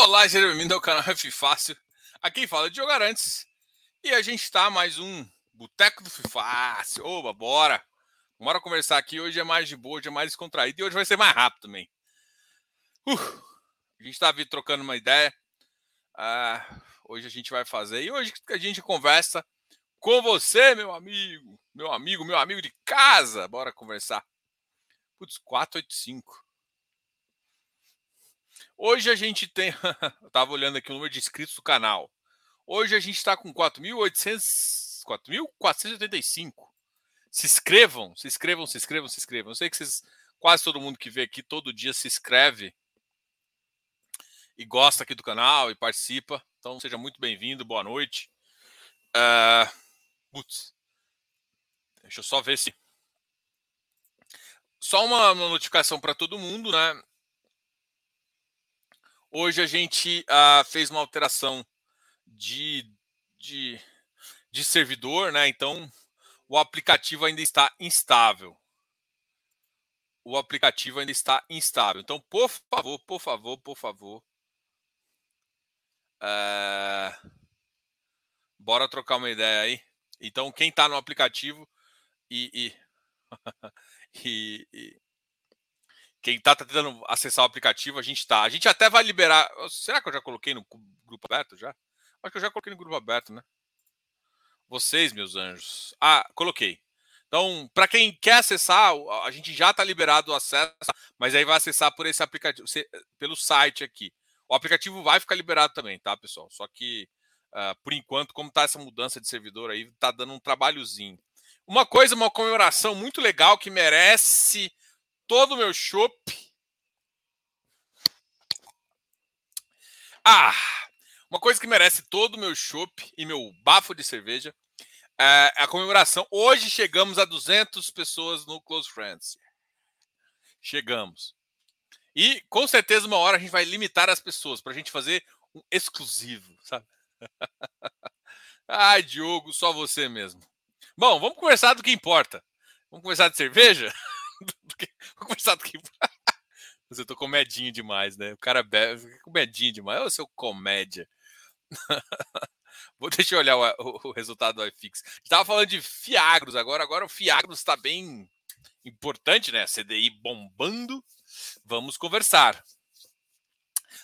Olá, seja bem-vindo ao canal F Fácil. Aqui fala de jogar antes. E a gente está mais um Boteco do Fácil. Oba, bora! Bora conversar aqui. Hoje é mais de boa, hoje é mais descontraído e hoje vai ser mais rápido também. Uh, a gente está trocando uma ideia. Uh, hoje a gente vai fazer. E hoje a gente conversa com você, meu amigo. Meu amigo, meu amigo de casa. Bora conversar. Putz, 485. Hoje a gente tem. Eu estava olhando aqui o número de inscritos do canal. Hoje a gente está com 4.485. Se inscrevam, se inscrevam, se inscrevam, se inscrevam. Eu sei que vocês, quase todo mundo que vê aqui todo dia se inscreve e gosta aqui do canal e participa. Então seja muito bem-vindo, boa noite. Uh, putz, deixa eu só ver se. Só uma notificação para todo mundo, né? Hoje a gente uh, fez uma alteração de, de, de servidor, né? Então o aplicativo ainda está instável. O aplicativo ainda está instável. Então, por favor, por favor, por favor. Uh, bora trocar uma ideia aí. Então, quem está no aplicativo e, e, e, e quem está tentando acessar o aplicativo, a gente está. A gente até vai liberar. Será que eu já coloquei no grupo aberto já? Acho que eu já coloquei no grupo aberto, né? Vocês, meus anjos. Ah, coloquei. Então, para quem quer acessar, a gente já está liberado o acesso, mas aí vai acessar por esse aplicativo, pelo site aqui. O aplicativo vai ficar liberado também, tá, pessoal? Só que, uh, por enquanto, como está essa mudança de servidor aí, está dando um trabalhozinho. Uma coisa, uma comemoração muito legal que merece todo o meu chopp. Ah, uma coisa que merece todo o meu chopp e meu bafo de cerveja é a comemoração. Hoje chegamos a 200 pessoas no Close Friends. Chegamos. E com certeza uma hora a gente vai limitar as pessoas para a gente fazer um exclusivo, sabe? Ai, Diogo, só você mesmo. Bom, vamos conversar do que importa. Vamos conversar de cerveja? Vou que. Mas eu tô com medinho demais, né? O cara bebe, com medinho demais. Ô, seu comédia. Vou, deixa eu olhar o, o, o resultado do iFix. Estava falando de Fiagros agora. Agora o Fiagros está bem importante, né? CDI bombando. Vamos conversar.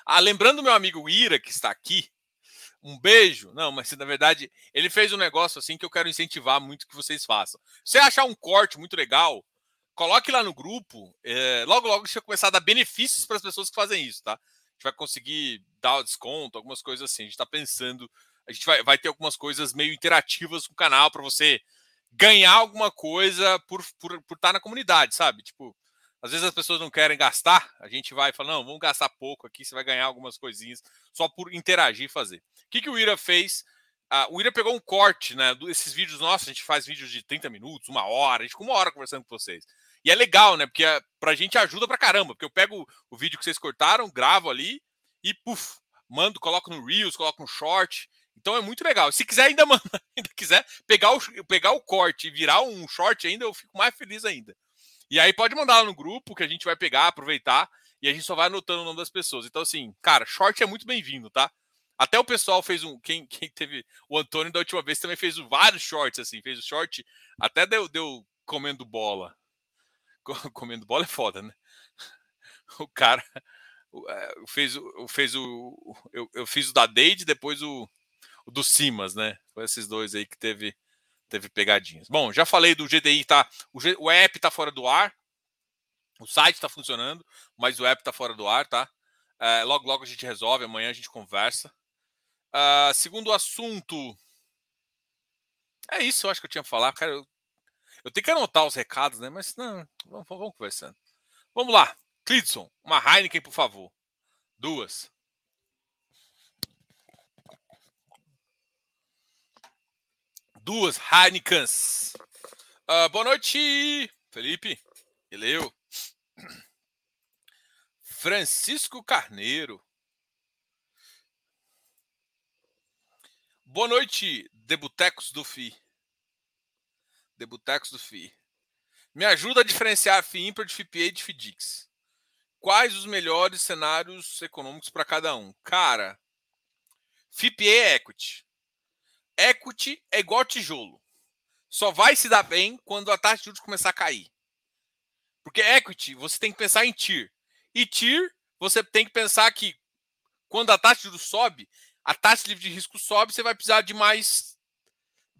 Ah, lembrando meu amigo Ira, que está aqui, um beijo. Não, mas na verdade ele fez um negócio assim que eu quero incentivar muito que vocês façam. Se você achar um corte muito legal, coloque lá no grupo. É, logo, logo a gente vai começar a dar benefícios para as pessoas que fazem isso, tá? A gente vai conseguir dar desconto, algumas coisas assim. A gente está pensando, a gente vai, vai ter algumas coisas meio interativas com o canal para você ganhar alguma coisa por, por, por estar tá na comunidade, sabe? Tipo, às vezes as pessoas não querem gastar, a gente vai falar, não, vamos gastar pouco aqui, você vai ganhar algumas coisinhas só por interagir e fazer. O que, que o Ira fez? Ah, o Ira pegou um corte, né? Desses vídeos nossos, a gente faz vídeos de 30 minutos, uma hora, a gente ficou uma hora conversando com vocês. E é legal, né? Porque é, pra gente ajuda pra caramba. Porque eu pego o vídeo que vocês cortaram, gravo ali e, puf, mando, coloco no Reels, coloco no Short. Então é muito legal. Se quiser ainda, manda, ainda quiser pegar o, pegar o corte e virar um short ainda, eu fico mais feliz ainda. E aí pode mandar lá no grupo que a gente vai pegar, aproveitar e a gente só vai anotando o nome das pessoas. Então, assim, cara, short é muito bem-vindo, tá? Até o pessoal fez um. Quem, quem teve. O Antônio da última vez também fez vários shorts, assim. Fez o short. Até deu, deu comendo bola. comendo bola é foda, né? O cara é, fez, fez o. Eu, eu fiz o da Deide, depois o, o do Simas, né? Foi esses dois aí que teve, teve pegadinhas. Bom, já falei do GDI, tá? O, G, o app tá fora do ar. O site está funcionando, mas o app está fora do ar, tá? É, logo, logo a gente resolve, amanhã a gente conversa. Uh, segundo assunto. É isso, eu acho que eu tinha que falar. Cara, eu eu tenho que anotar os recados, né? Mas não, vamos, vamos conversando. Vamos lá. Clidson, uma Heineken, por favor. Duas. Duas Heinekens. Uh, boa noite, Felipe. Eleu. Francisco Carneiro. Boa noite, Debutecos do FI de Botecos do FI. Me ajuda a diferenciar FI ímpar de FIPA e de FIDIX. quais os melhores cenários econômicos para cada um? Cara, FIPE é equity. Equity é igual tijolo. Só vai se dar bem quando a taxa de juros começar a cair. Porque equity, você tem que pensar em TIR. E TIR, você tem que pensar que quando a taxa de juros sobe, a taxa livre de risco sobe, você vai precisar de mais.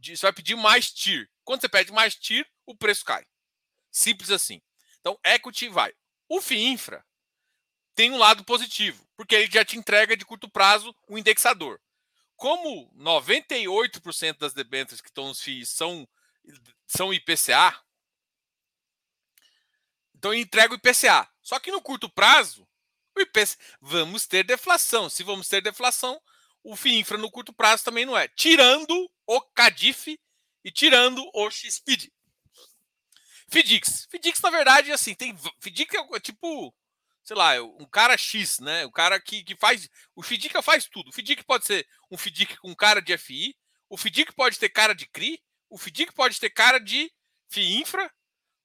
De, você vai pedir mais TIR. Quando você pede mais TIR, o preço cai. Simples assim. Então, equity vai. O FIINFRA tem um lado positivo, porque ele já te entrega de curto prazo o um indexador. Como 98% das debêntures que estão nos FIIs são, são IPCA, então ele entrega o IPCA. Só que no curto prazo, IPCA, vamos ter deflação. Se vamos ter deflação, o FIINFRA no curto prazo também não é. Tirando o CADIF e tirando o XPID. FIDIX. FIDIX, na verdade, assim, tem. FIDIX é tipo, sei lá, um cara X, né? O cara que, que faz. O FIDIC faz tudo. O FIDIC pode ser um FIDIC com cara de FI, o FIDIC pode ter cara de CRI, o FIDIC pode ter cara de FIINFRA,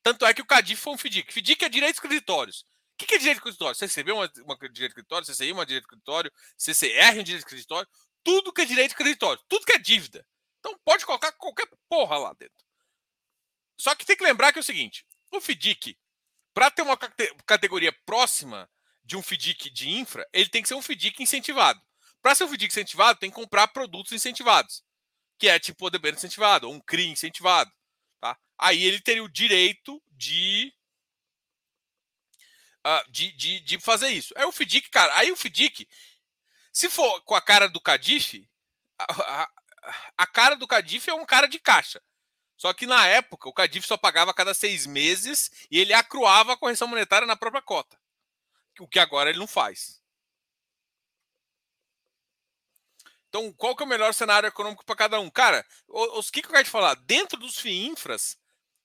tanto é que o CADIF foi um FIDIC. FIDIC é direitos creditórios. O que é direito creditório? CCB é uma, uma direito creditório, CCI é uma direito creditório, CCR é um direito creditório. Tudo que é direito creditório, tudo que é dívida. Então pode colocar qualquer porra lá dentro. Só que tem que lembrar que é o seguinte: o FDIC, para ter uma categoria próxima de um FDIC de infra, ele tem que ser um FDIC incentivado. Para ser um FDIC incentivado, tem que comprar produtos incentivados, que é tipo o debênture incentivado, ou um CRI incentivado. Tá? Aí ele teria o direito de, uh, de, de, de, fazer isso. É o FDIC, cara. Aí o FDIC, se for com a cara do Cadif, a, cara do Cadif é um cara de caixa. Só que na época o Cadif só pagava a cada seis meses e ele acruava a correção monetária na própria cota. O que agora ele não faz. Então, qual que é o melhor cenário econômico para cada um? Cara, os que, que eu quero te falar? Dentro dos FIINFRAs,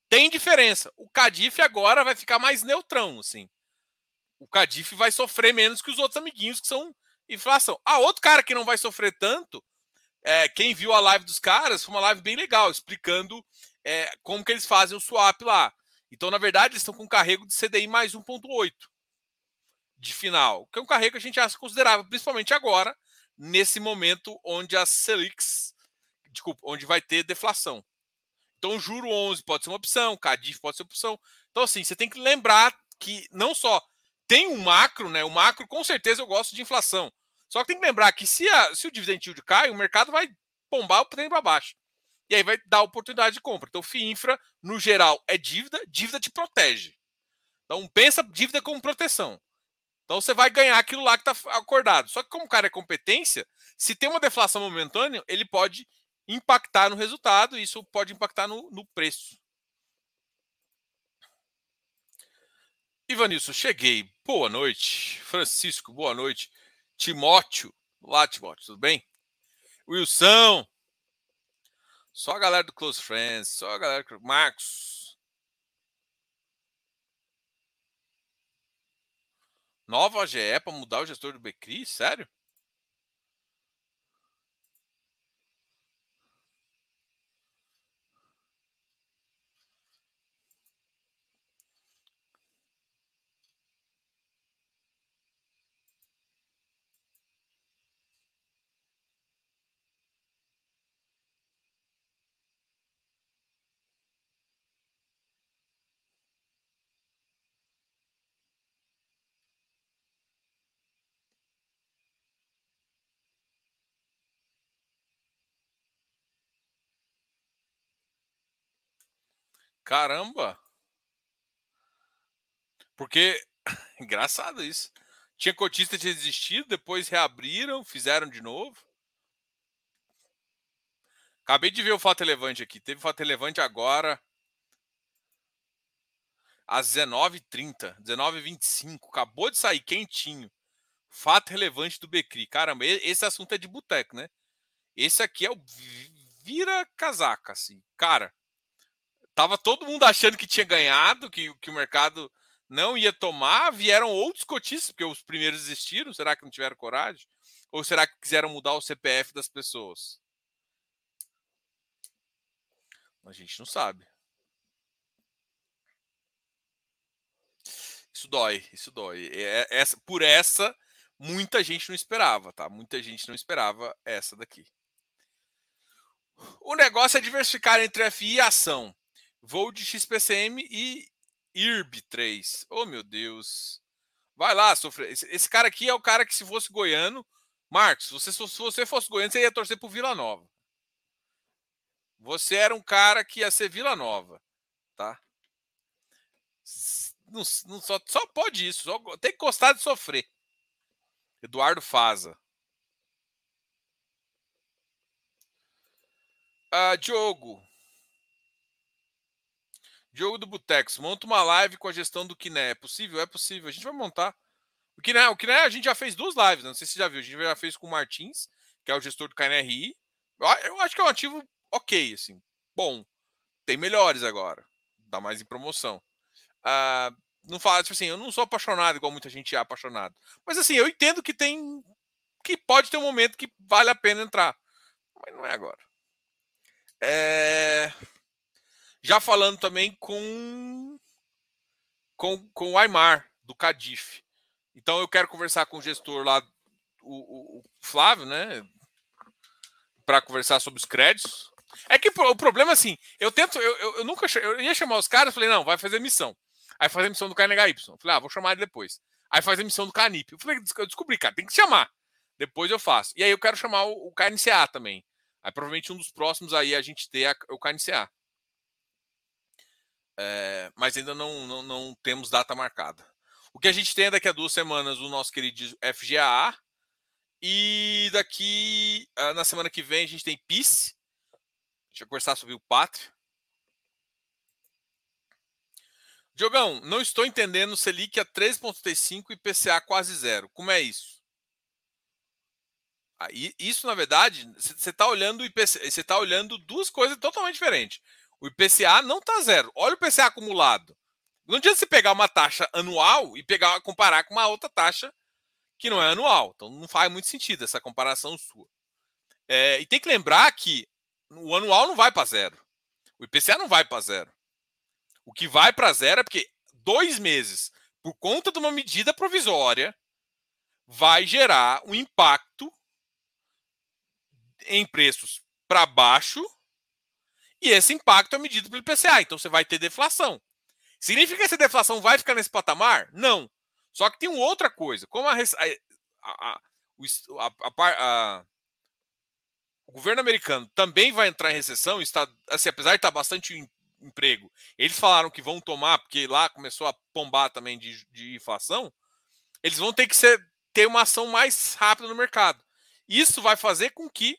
tem diferença. O Cadif agora vai ficar mais neutrão, assim. O Cadif vai sofrer menos que os outros amiguinhos que são inflação. Ah, outro cara que não vai sofrer tanto é, quem viu a live dos caras, foi uma live bem legal, explicando é, como que eles fazem o swap lá. Então, na verdade, eles estão com um carrego de CDI mais 1,8 de final, que é um carrego que a gente acha considerável, principalmente agora, nesse momento onde a Selics, desculpa, onde vai ter deflação. Então, juro 11 pode ser uma opção, CADIF pode ser uma opção. Então, assim, você tem que lembrar que não só tem um macro, né? O macro, com certeza, eu gosto de inflação. Só que tem que lembrar que se, a, se o dividend yield cai, o mercado vai bombar o trem para baixo. E aí vai dar oportunidade de compra. Então, FII infra, no geral, é dívida, dívida te protege. Então, pensa dívida como proteção. Então, você vai ganhar aquilo lá que está acordado. Só que, como o cara é competência, se tem uma deflação momentânea, ele pode impactar no resultado, e isso pode impactar no, no preço. Ivanilson, cheguei. Boa noite. Francisco, boa noite. Timóteo. Olá, Timóteo, tudo bem? Wilson. Só a galera do Close Friends, só a galera do Marcos. Nova GE para mudar o gestor do Becri? Sério? Caramba! Porque, engraçado isso. Tinha cotista de desistido, depois reabriram, fizeram de novo. Acabei de ver o fato relevante aqui. Teve fato relevante agora às 19h30, 19h25. Acabou de sair quentinho. Fato relevante do Becri. Caramba, esse assunto é de boteco, né? Esse aqui é o vira casaca, assim. Cara, Tava todo mundo achando que tinha ganhado, que, que o mercado não ia tomar. Vieram outros cotistas, porque os primeiros desistiram. Será que não tiveram coragem? Ou será que quiseram mudar o CPF das pessoas? A gente não sabe. isso dói, isso dói. É, essa, por essa, muita gente não esperava, tá? Muita gente não esperava essa daqui. O negócio é diversificar entre FI e ação. Voo de XPCM e IRB3. Oh, meu Deus. Vai lá, sofrer. Esse, esse, cara aqui é o cara que, se fosse goiano. Marcos, você, se você fosse goiano, você ia torcer pro Vila Nova. Você era um cara que ia ser Vila Nova, tá? Não, não, só, só pode isso. Só, tem que gostar de sofrer. Eduardo Faza. Ah, Diogo. Diogo do Butex. Monta uma live com a gestão do Kiné. É possível? É possível. A gente vai montar. O Kiné, o Kiné a gente já fez duas lives. Né? Não sei se você já viu. A gente já fez com o Martins, que é o gestor do KNRI. Eu acho que é um ativo ok, assim. Bom. Tem melhores agora. Dá mais em promoção. Ah, não fala, tipo assim, eu não sou apaixonado igual muita gente é apaixonado. Mas assim, eu entendo que tem. que pode ter um momento que vale a pena entrar. Mas não é agora. É... Já falando também com, com, com o Aymar, do Cadif. Então eu quero conversar com o gestor lá, o, o, Flávio, né? Para conversar sobre os créditos. É que o problema, assim, eu tento, eu, eu, eu nunca eu ia chamar os caras, falei, não, vai fazer missão. Aí faz a missão do KNHY. Falei, ah, vou chamar ele depois. Aí faz a missão do KNIP. Eu falei, eu descobri, cara, tem que chamar. Depois eu faço. E aí eu quero chamar o, o KNCA também. Aí provavelmente um dos próximos aí a gente ter a, o KNCA. É, mas ainda não, não, não, temos data marcada. O que a gente tem é daqui a duas semanas o nosso querido FGAA. E daqui, ah, na semana que vem, a gente tem PIS. Deixa eu conversar sobre o Pátrio. Diogão, não estou entendendo Selic a 3,35 e PCA quase zero. Como é isso? Aí, isso, na verdade, você está olhando você está olhando duas coisas totalmente diferentes. O IPCA não está zero. Olha o IPCA acumulado. Não adianta você pegar uma taxa anual e pegar comparar com uma outra taxa que não é anual. Então não faz muito sentido essa comparação sua. É, e tem que lembrar que o anual não vai para zero. O IPCA não vai para zero. O que vai para zero é porque dois meses, por conta de uma medida provisória, vai gerar um impacto em preços para baixo e esse impacto é medido pelo IPCA. Então você vai ter deflação. Significa que essa deflação vai ficar nesse patamar? Não. Só que tem uma outra coisa. Como a, a, a, o governo americano também vai entrar em recessão, está, assim, apesar de estar bastante emprego. Eles falaram que vão tomar, porque lá começou a pombar também de, de inflação. Eles vão ter que ser, ter uma ação mais rápida no mercado. Isso vai fazer com que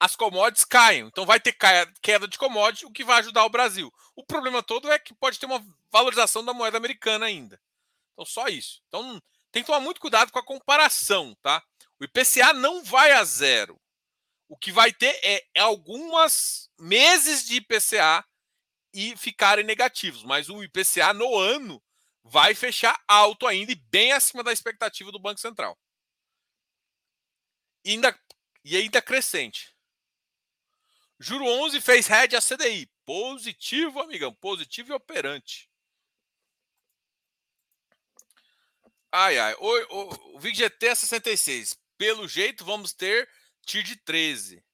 as commodities caiam. Então vai ter queda de commodities, o que vai ajudar o Brasil. O problema todo é que pode ter uma valorização da moeda americana ainda. Então só isso. Então tem que tomar muito cuidado com a comparação, tá? O IPCA não vai a zero. O que vai ter é, é algumas meses de IPCA e ficarem negativos, mas o IPCA no ano vai fechar alto ainda e bem acima da expectativa do Banco Central. E ainda, e ainda crescente. Juro 11 fez head a CDI. Positivo, amigão. Positivo e operante. Ai, ai. O, o, o VGT é 66. Pelo jeito, vamos ter TIR de 13.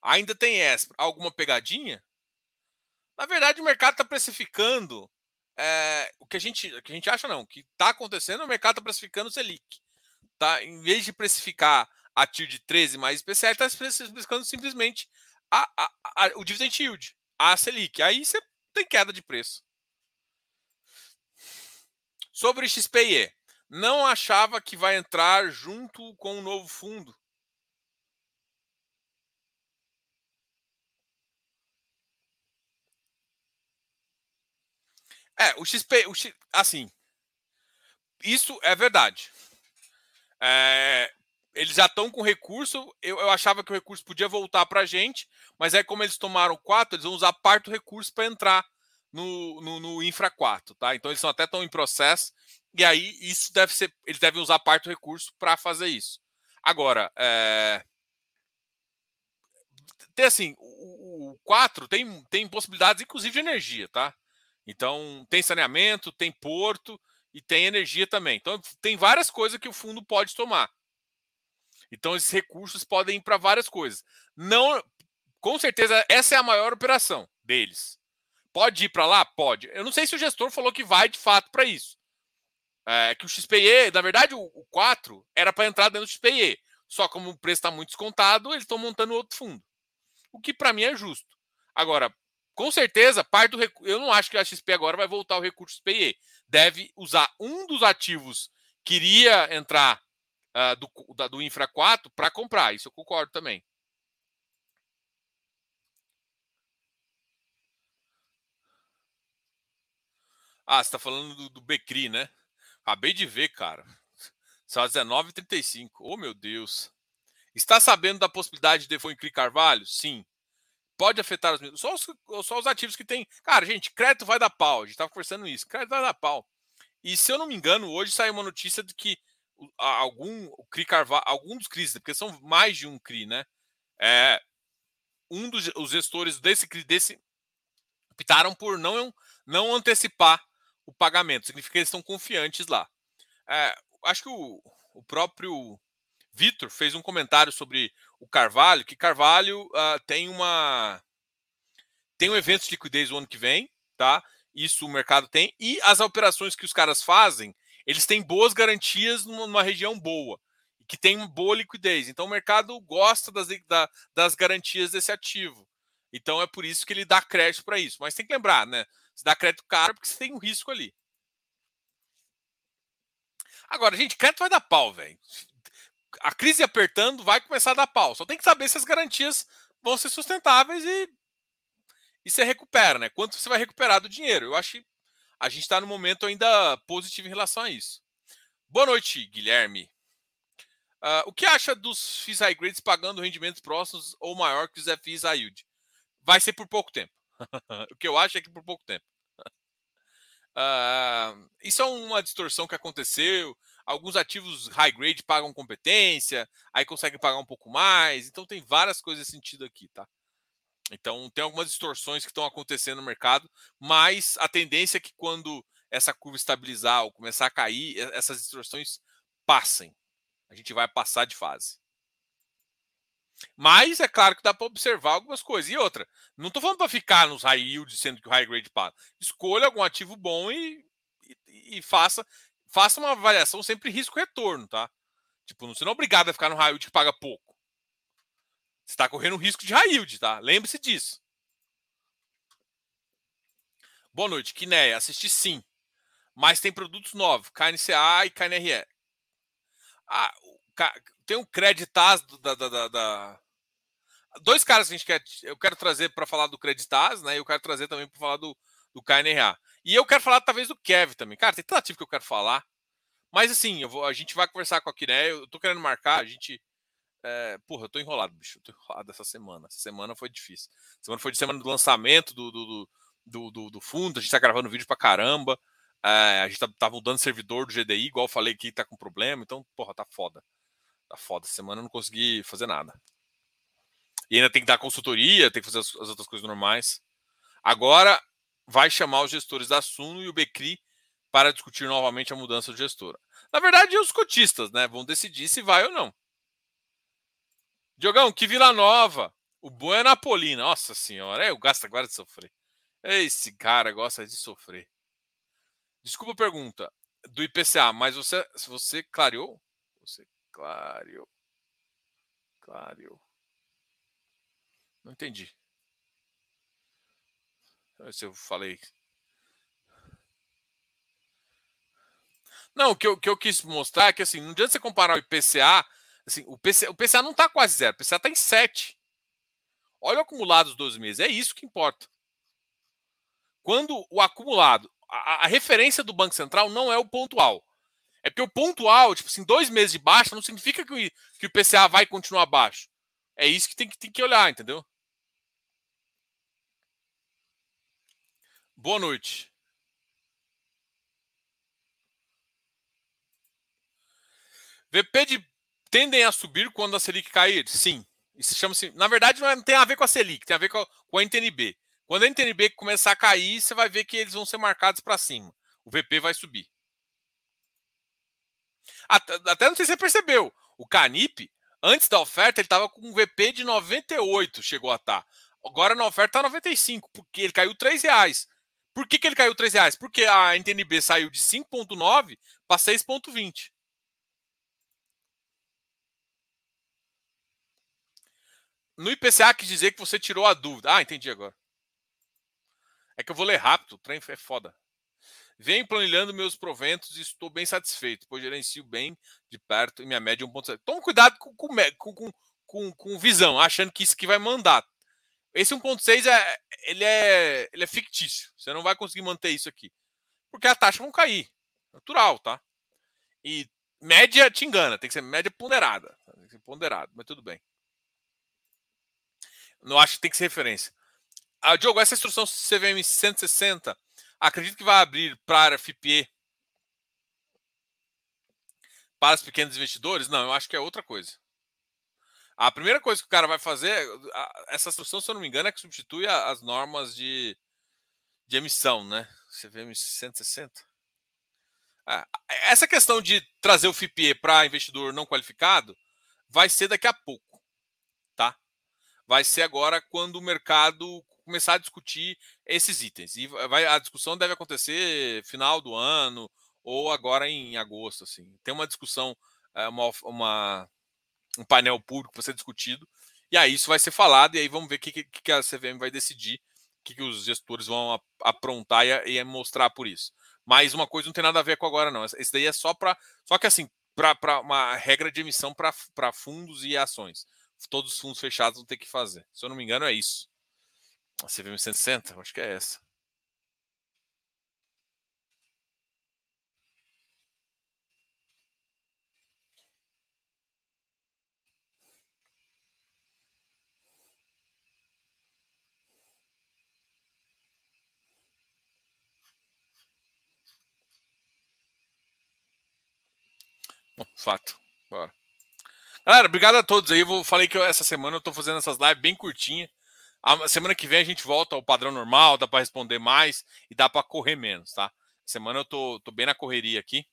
Ainda tem essa. Alguma pegadinha? Na verdade, o mercado está precificando é, o que a gente, que a gente acha não, o que está acontecendo, o mercado está precificando o Selic. Tá? Em vez de precificar a TIR de 13 mais especial, está precificando simplesmente a, a, a, o dividend yield, a Selic. Aí você tem queda de preço. Sobre XPE, não achava que vai entrar junto com o novo fundo. É, o XP, o X, assim, isso é verdade. É, eles já estão com recurso. Eu, eu, achava que o recurso podia voltar para a gente, mas aí, como eles tomaram 4, eles vão usar parte do recurso para entrar no, no, no, Infra 4, tá? Então eles até estão em processo, e aí isso deve ser. Eles devem usar parte do recurso para fazer isso. Agora, é, tem assim, o, o 4 tem, tem possibilidades, inclusive, de energia, tá? Então, tem saneamento, tem porto e tem energia também. Então, tem várias coisas que o fundo pode tomar. Então, esses recursos podem ir para várias coisas. Não, com certeza, essa é a maior operação deles. Pode ir para lá? Pode. Eu não sei se o gestor falou que vai de fato para isso. É, que o XPE, na verdade, o, o 4 era para entrar dentro do XPE. Só como o preço está muito descontado, eles estão montando outro fundo. O que para mim é justo. Agora, com certeza, parte do. Eu não acho que a XP agora vai voltar o recurso XPE. Deve usar um dos ativos que iria entrar uh, do, da, do Infra 4 para comprar. Isso eu concordo também. Ah, você está falando do, do Becri, né? Acabei de ver, cara. São 19h35. Oh, meu Deus. Está sabendo da possibilidade de em CRI Carvalho? Sim. Pode afetar os só os, só os ativos que tem. Cara, gente, crédito vai dar pau. A gente estava conversando isso. Crédito vai dar pau. E se eu não me engano, hoje saiu uma notícia de que algum o CRI Carvalho, algum dos CRIs, porque são mais de um CRI, né? É, um dos os gestores desse CRI desse optaram por não não antecipar o pagamento. Significa que eles estão confiantes lá. É, acho que o, o próprio Vitor fez um comentário sobre o Carvalho, que Carvalho uh, tem uma tem um evento de liquidez o ano que vem, tá? Isso o mercado tem e as operações que os caras fazem, eles têm boas garantias numa região boa, que tem boa liquidez. Então o mercado gosta das, da, das garantias desse ativo. Então é por isso que ele dá crédito para isso. Mas tem que lembrar, né? Você dá crédito caro porque você tem um risco ali. Agora, gente, crédito vai dar pau, velho. A crise apertando vai começar a dar pau. Só tem que saber se as garantias vão ser sustentáveis e, e você recupera, né? Quanto você vai recuperar do dinheiro? Eu acho a gente está no momento ainda positivo em relação a isso. Boa noite, Guilherme. Uh, o que acha dos FIIs high grades pagando rendimentos próximos ou maior que os FIIs high yield? Vai ser por pouco tempo. o que eu acho é que por pouco tempo. Uh, isso é uma distorção que aconteceu. Alguns ativos high grade pagam competência, aí conseguem pagar um pouco mais. Então tem várias coisas nesse sentido aqui, tá? Então tem algumas distorções que estão acontecendo no mercado, mas a tendência é que quando essa curva estabilizar ou começar a cair, essas distorções passem. A gente vai passar de fase. Mas é claro que dá para observar algumas coisas. E outra, não estou falando para ficar nos high yield, sendo que o high grade paga. Escolha algum ativo bom e, e, e, faça, faça uma avaliação sempre risco-retorno, tá? Tipo, você não é obrigado a ficar no high yield que paga pouco. Você está correndo risco de high yield, tá? Lembre-se disso. Boa noite, Kineia. Assisti sim. Mas tem produtos novos, KNCA e KNRE. Ah, tem um Creditas da, da, da, da, Dois caras que a gente quer. Eu quero trazer para falar do Creditas, né? E eu quero trazer também para falar do, do KNRA. E eu quero falar talvez do Kev também. Cara, tem tanto ativo que eu quero falar. Mas assim, eu vou, a gente vai conversar com a Kiné. Eu tô querendo marcar, a gente. É, porra, eu tô enrolado, bicho. Eu tô enrolado essa semana. Essa semana foi difícil. Semana foi de semana do lançamento do, do, do, do, do fundo. A gente tá gravando vídeo pra caramba. É, a gente tá, tá mudando servidor do GDI, igual eu falei que tá com problema. Então, porra, tá foda. Tá foda. Essa semana eu não consegui fazer nada. E ainda tem que dar consultoria, tem que fazer as, as outras coisas normais. Agora vai chamar os gestores da Suno e o Becri para discutir novamente a mudança de gestora. Na verdade, os cotistas, né? Vão decidir se vai ou não. Diogão, que Vila Nova. O bom é Napolina. Nossa senhora, eu gasto agora de sofrer. Esse cara gosta de sofrer. Desculpa a pergunta do IPCA, mas você, você clareou? Você clareou. Clareou. Não entendi. Se eu falei. Não, o que eu, que eu quis mostrar é que assim, não adianta você comparar o IPCA. Assim, o, PC, o PCA não está quase zero, o PCA está em 7. Olha o acumulado dos 12 meses, é isso que importa. Quando o acumulado, a, a referência do Banco Central não é o pontual. É porque o pontual, tipo assim, dois meses de baixa não significa que o, que o IPCA vai continuar baixo. É isso que tem, que tem que olhar, entendeu? Boa noite. VP de tendem a subir quando a Selic cair? Sim. Isso chama-se. Na verdade, não, é, não, tem a ver com a Selic, tem a ver com a, com a NTNB. Quando a NTNB começar a cair, você vai ver que eles vão ser marcados para cima. O VP vai subir. Até não sei se você percebeu. O Canip, antes da oferta, ele estava com um VP de 98, chegou a estar. Tá. Agora na oferta está 95, porque ele caiu 3 reais. Por que, que ele caiu 3 reais? Porque a NTNB saiu de 5,9 para 6,20. No IPCA quis dizer que você tirou a dúvida. Ah, entendi agora. É que eu vou ler rápido, o trem é foda. Venho planilhando meus proventos e estou bem satisfeito, pois gerencio bem de perto e minha média é 1,7. Toma cuidado com, com, com, com, com visão, achando que isso que vai mandar. Esse 1,6 é, ele é, ele é fictício. Você não vai conseguir manter isso aqui. Porque a taxa vão cair. Natural, tá? E média te engana, tem que ser média ponderada. Tem que ser ponderado, mas tudo bem. Não acho que tem que ser referência. Ah, Diogo, essa instrução CVM 160 Acredito que vai abrir para FIPE para os pequenos investidores? Não, eu acho que é outra coisa. A primeira coisa que o cara vai fazer, essa instrução, se eu não me engano, é que substitui as normas de, de emissão, né? CVM 160. Ah, essa questão de trazer o FIPE para investidor não qualificado vai ser daqui a pouco? Vai ser agora quando o mercado começar a discutir esses itens. E vai, a discussão deve acontecer final do ano ou agora em agosto. Assim. Tem uma discussão, é, uma, uma, um painel público para ser discutido, e aí isso vai ser falado, e aí vamos ver o que, que, que, a CVM vai decidir, o que, que os gestores vão aprontar e, e mostrar por isso. Mas uma coisa não tem nada a ver com agora, não. Esse daí é só para. Só que assim, para uma regra de emissão para fundos e ações. Todos os fundos fechados vão ter que fazer. Se eu não me engano, é isso. A CVM 160? Acho que é essa. Bom, fato. Bora. Galera, obrigado a todos aí. Eu falei que eu, essa semana eu tô fazendo essas lives bem curtinhas. A semana que vem a gente volta ao padrão normal, dá para responder mais e dá para correr menos, tá? Semana eu tô, tô bem na correria aqui.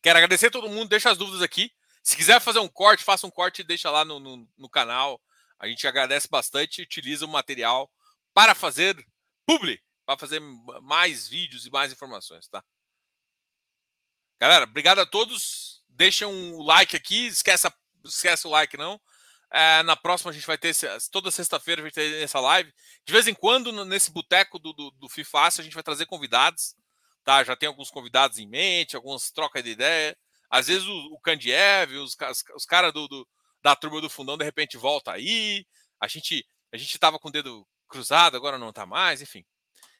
Quero agradecer a todo mundo, deixa as dúvidas aqui. Se quiser fazer um corte, faça um corte e deixa lá no, no, no canal. A gente agradece bastante e utiliza o material para fazer publi, para fazer mais vídeos e mais informações, tá? Galera, obrigado a todos. Deixa um like aqui, esquece, esquece o like não. É, na próxima a gente vai ter, toda sexta-feira a gente vai ter essa live. De vez em quando, nesse boteco do, do, do FIFA, a gente vai trazer convidados. Tá? Já tem alguns convidados em mente, algumas trocas de ideia. Às vezes o, o Kandiev, os, os, os caras do, do, da turma do fundão, de repente volta aí. A gente a gente tava com o dedo cruzado, agora não tá mais, enfim.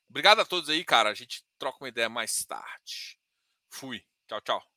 Obrigado a todos aí, cara. A gente troca uma ideia mais tarde. Fui. Tchau, tchau.